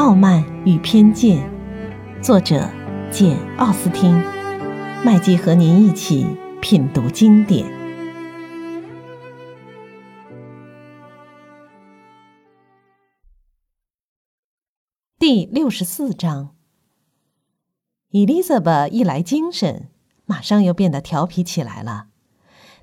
傲慢与偏见》，作者简·奥斯汀。麦基和您一起品读经典。第六十四章。伊丽莎白一来精神，马上又变得调皮起来了。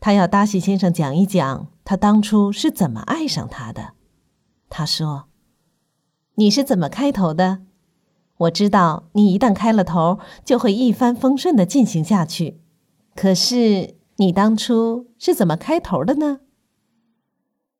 她要达西先生讲一讲他当初是怎么爱上他的。他说。你是怎么开头的？我知道你一旦开了头，就会一帆风顺的进行下去。可是你当初是怎么开头的呢？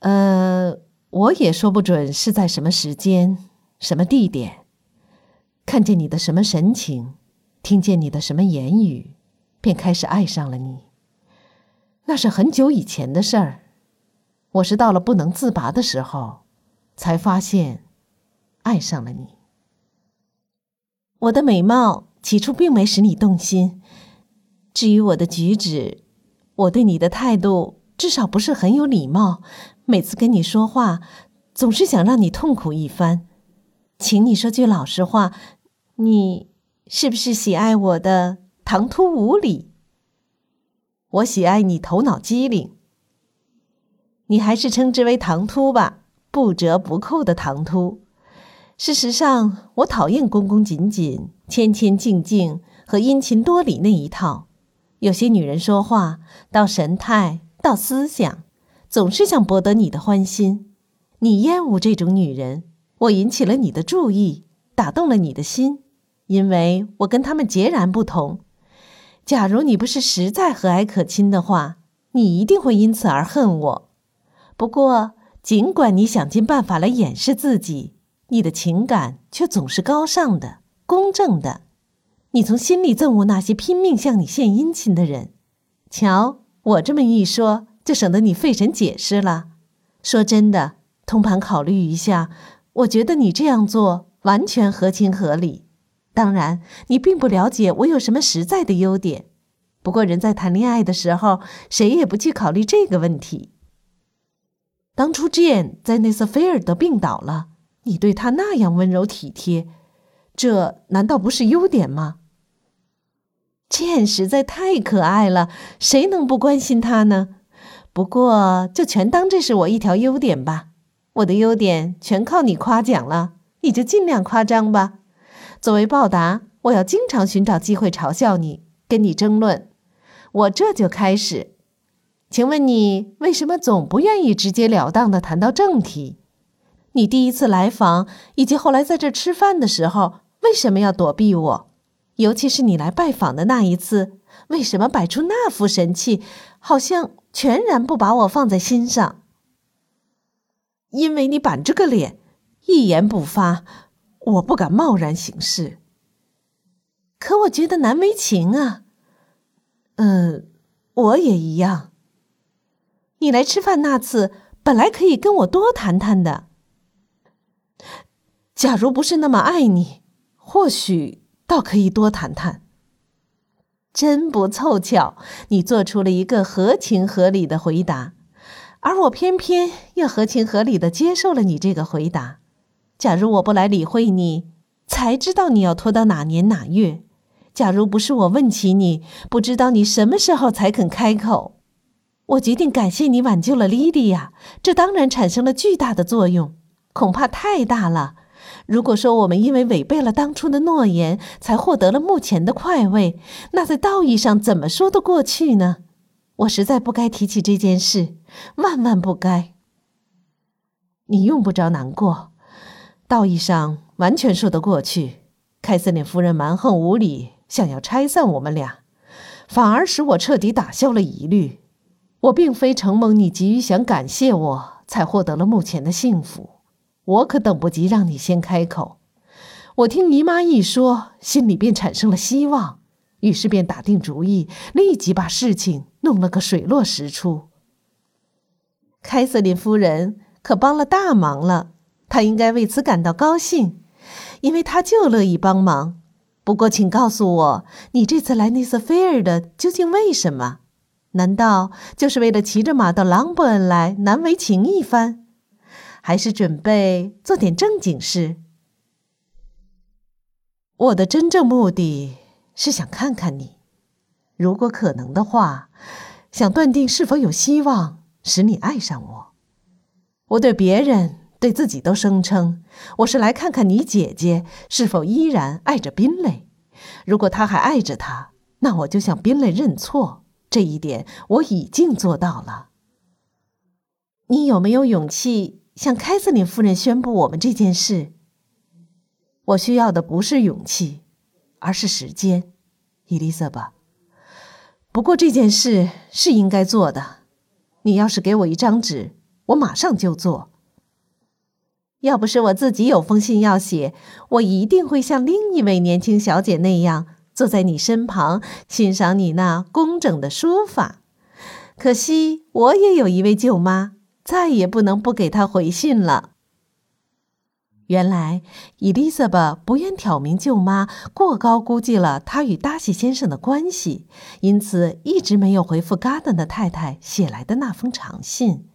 呃，我也说不准是在什么时间、什么地点，看见你的什么神情，听见你的什么言语，便开始爱上了你。那是很久以前的事儿。我是到了不能自拔的时候，才发现。爱上了你，我的美貌起初并没使你动心。至于我的举止，我对你的态度至少不是很有礼貌。每次跟你说话，总是想让你痛苦一番。请你说句老实话，你是不是喜爱我的唐突无礼？我喜爱你头脑机灵。你还是称之为唐突吧，不折不扣的唐突。事实上，我讨厌恭恭谨谨、谦谦敬敬和殷勤多礼那一套。有些女人说话，到神态，到思想，总是想博得你的欢心。你厌恶这种女人，我引起了你的注意，打动了你的心，因为我跟她们截然不同。假如你不是实在和蔼可亲的话，你一定会因此而恨我。不过，尽管你想尽办法来掩饰自己。你的情感却总是高尚的、公正的。你从心里憎恶那些拼命向你献殷勤的人。瞧，我这么一说，就省得你费神解释了。说真的，通盘考虑一下，我觉得你这样做完全合情合理。当然，你并不了解我有什么实在的优点。不过，人在谈恋爱的时候，谁也不去考虑这个问题。当初 Jane 在内瑟菲尔德病倒了。你对他那样温柔体贴，这难道不是优点吗？倩实在太可爱了，谁能不关心她呢？不过就全当这是我一条优点吧。我的优点全靠你夸奖了，你就尽量夸张吧。作为报答，我要经常寻找机会嘲笑你，跟你争论。我这就开始。请问你为什么总不愿意直截了当的谈到正题？你第一次来访，以及后来在这吃饭的时候，为什么要躲避我？尤其是你来拜访的那一次，为什么摆出那副神气，好像全然不把我放在心上？因为你板着个脸，一言不发，我不敢贸然行事。可我觉得难为情啊。嗯，我也一样。你来吃饭那次，本来可以跟我多谈谈的。假如不是那么爱你，或许倒可以多谈谈。真不凑巧，你做出了一个合情合理的回答，而我偏偏又合情合理的接受了你这个回答。假如我不来理会你，才知道你要拖到哪年哪月；假如不是我问起你，不知道你什么时候才肯开口。我决定感谢你挽救了莉莉亚，这当然产生了巨大的作用，恐怕太大了。如果说我们因为违背了当初的诺言，才获得了目前的快慰，那在道义上怎么说得过去呢？我实在不该提起这件事，万万不该。你用不着难过，道义上完全说得过去。凯瑟琳夫人蛮横无理，想要拆散我们俩，反而使我彻底打消了疑虑。我并非承蒙你急于想感谢我，才获得了目前的幸福。我可等不及让你先开口。我听姨妈一说，心里便产生了希望，于是便打定主意，立即把事情弄了个水落石出。凯瑟琳夫人可帮了大忙了，她应该为此感到高兴，因为她就乐意帮忙。不过，请告诉我，你这次来内瑟菲尔的究竟为什么？难道就是为了骑着马到朗伯恩来难为情一番？还是准备做点正经事。我的真正目的是想看看你，如果可能的话，想断定是否有希望使你爱上我。我对别人、对自己都声称，我是来看看你姐姐是否依然爱着宾蕾。如果她还爱着他，那我就向宾蕾认错。这一点我已经做到了。你有没有勇气向凯瑟琳夫人宣布我们这件事？我需要的不是勇气，而是时间，伊丽莎白。不过这件事是应该做的。你要是给我一张纸，我马上就做。要不是我自己有封信要写，我一定会像另一位年轻小姐那样坐在你身旁，欣赏你那工整的书法。可惜我也有一位舅妈，再也不能不给他回信了。原来伊丽莎白不愿挑明舅妈，过高估计了她与达西先生的关系，因此一直没有回复嘎登的太太写来的那封长信。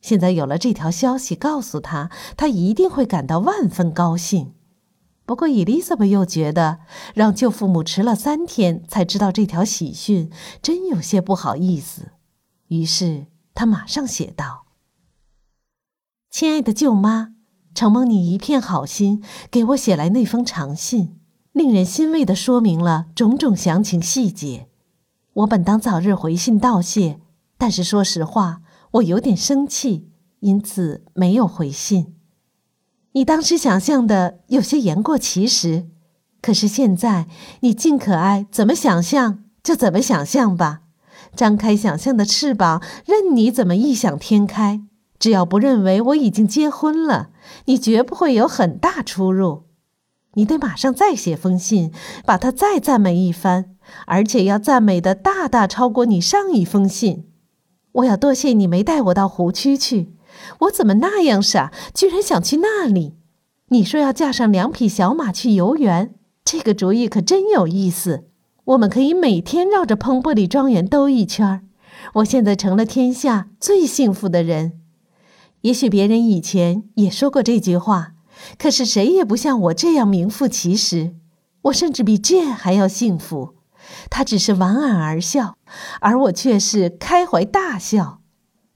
现在有了这条消息告诉他，他一定会感到万分高兴。不过，伊丽莎白又觉得让舅父母迟了三天才知道这条喜讯，真有些不好意思。于是，他马上写道：“亲爱的舅妈，承蒙你一片好心，给我写来那封长信，令人欣慰的说明了种种详情细节。我本当早日回信道谢，但是说实话。”我有点生气，因此没有回信。你当时想象的有些言过其实，可是现在你尽可爱怎么想象就怎么想象吧，张开想象的翅膀，任你怎么异想天开。只要不认为我已经结婚了，你绝不会有很大出入。你得马上再写封信，把它再赞美一番，而且要赞美的大大超过你上一封信。我要多谢你没带我到湖区去，我怎么那样傻，居然想去那里？你说要驾上两匹小马去游园，这个主意可真有意思。我们可以每天绕着彭伯里庄园兜一圈。我现在成了天下最幸福的人。也许别人以前也说过这句话，可是谁也不像我这样名副其实。我甚至比 Jia 还要幸福。他只是莞尔而笑，而我却是开怀大笑。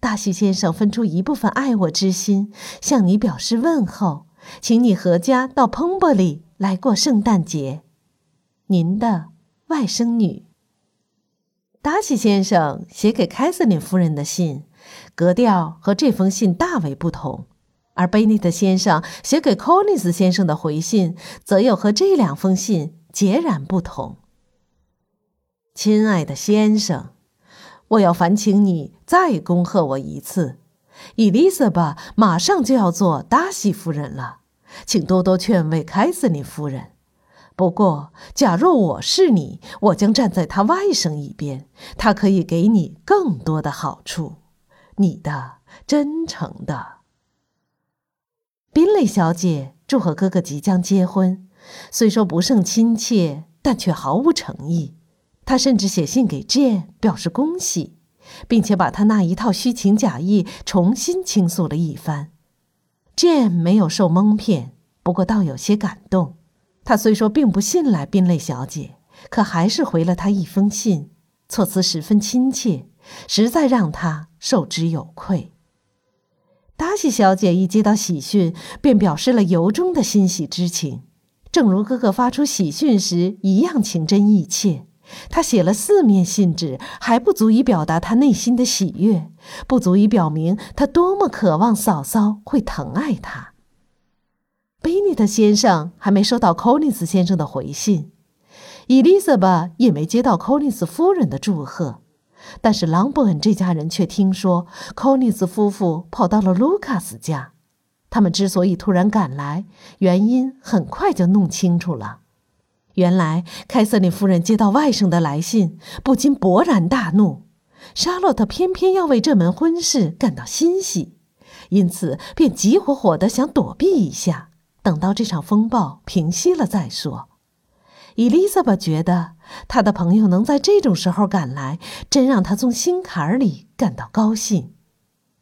大喜先生分出一部分爱我之心，向你表示问候，请你合家到彭伯里来过圣诞节。您的外甥女。达西先生写给凯瑟琳夫人的信，格调和这封信大为不同，而贝内特先生写给柯林斯先生的回信，则又和这两封信截然不同。亲爱的先生，我要烦请你再恭贺我一次。伊丽莎白马上就要做达西夫人了，请多多劝慰凯瑟琳夫人。不过，假若我是你，我将站在他外甥一边，他可以给你更多的好处。你的真诚的宾蕾小姐祝贺哥哥即将结婚，虽说不胜亲切，但却毫无诚意。他甚至写信给 Jane 表示恭喜，并且把他那一套虚情假意重新倾诉了一番。Jane 没有受蒙骗，不过倒有些感动。他虽说并不信赖宾蕾小姐，可还是回了她一封信，措辞十分亲切，实在让他受之有愧。达西小姐一接到喜讯，便表示了由衷的欣喜之情，正如哥哥发出喜讯时一样情真意切。他写了四面信纸，还不足以表达他内心的喜悦，不足以表明他多么渴望嫂嫂会疼爱他。贝尼特先生还没收到柯林斯先生的回信，伊丽莎白也没接到柯林斯夫人的祝贺，但是朗伯恩这家人却听说柯林斯夫妇跑到了卢卡斯家。他们之所以突然赶来，原因很快就弄清楚了。原来，凯瑟琳夫人接到外甥的来信，不禁勃然大怒。莎洛特偏偏要为这门婚事感到欣喜，因此便急火火地想躲避一下，等到这场风暴平息了再说。伊丽莎白觉得她的朋友能在这种时候赶来，真让她从心坎里感到高兴。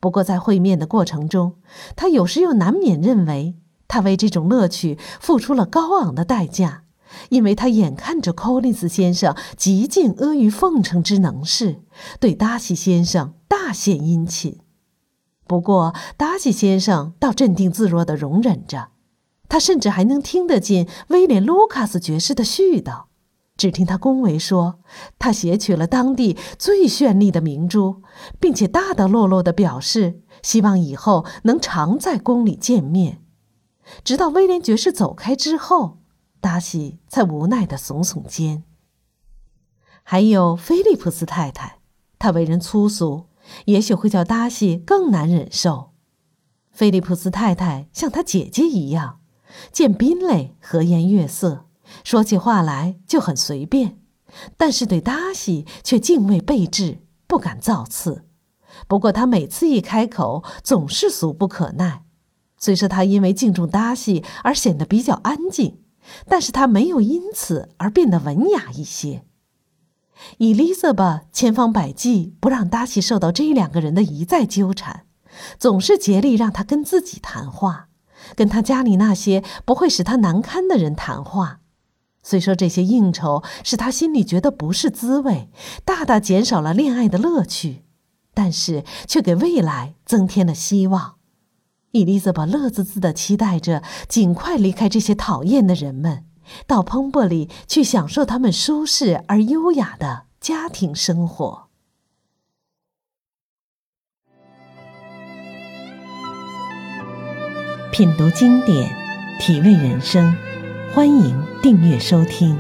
不过，在会面的过程中，她有时又难免认为，她为这种乐趣付出了高昂的代价。因为他眼看着 Collins 先生极尽阿谀奉承之能事，对达西先生大献殷勤。不过，达西先生倒镇定自若地容忍着，他甚至还能听得进威廉·卢卡斯爵士的絮叨。只听他恭维说，他撷取了当地最绚丽的明珠，并且大大落落地表示希望以后能常在宫里见面。直到威廉爵士走开之后，达西才无奈地耸耸肩。还有菲利普斯太太，她为人粗俗。也许会叫达西更难忍受。菲利普斯太太像她姐姐一样，见宾类和颜悦色，说起话来就很随便，但是对达西却敬畏备至，不敢造次。不过他每次一开口，总是俗不可耐。虽说他因为敬重达西而显得比较安静，但是他没有因此而变得文雅一些。伊丽莎白千方百计不让达西受到这两个人的一再纠缠，总是竭力让他跟自己谈话，跟他家里那些不会使他难堪的人谈话。虽说这些应酬使他心里觉得不是滋味，大大减少了恋爱的乐趣，但是却给未来增添了希望。伊丽莎白乐滋滋地期待着尽快离开这些讨厌的人们。到蓬珀里去享受他们舒适而优雅的家庭生活。品读经典，体味人生，欢迎订阅收听。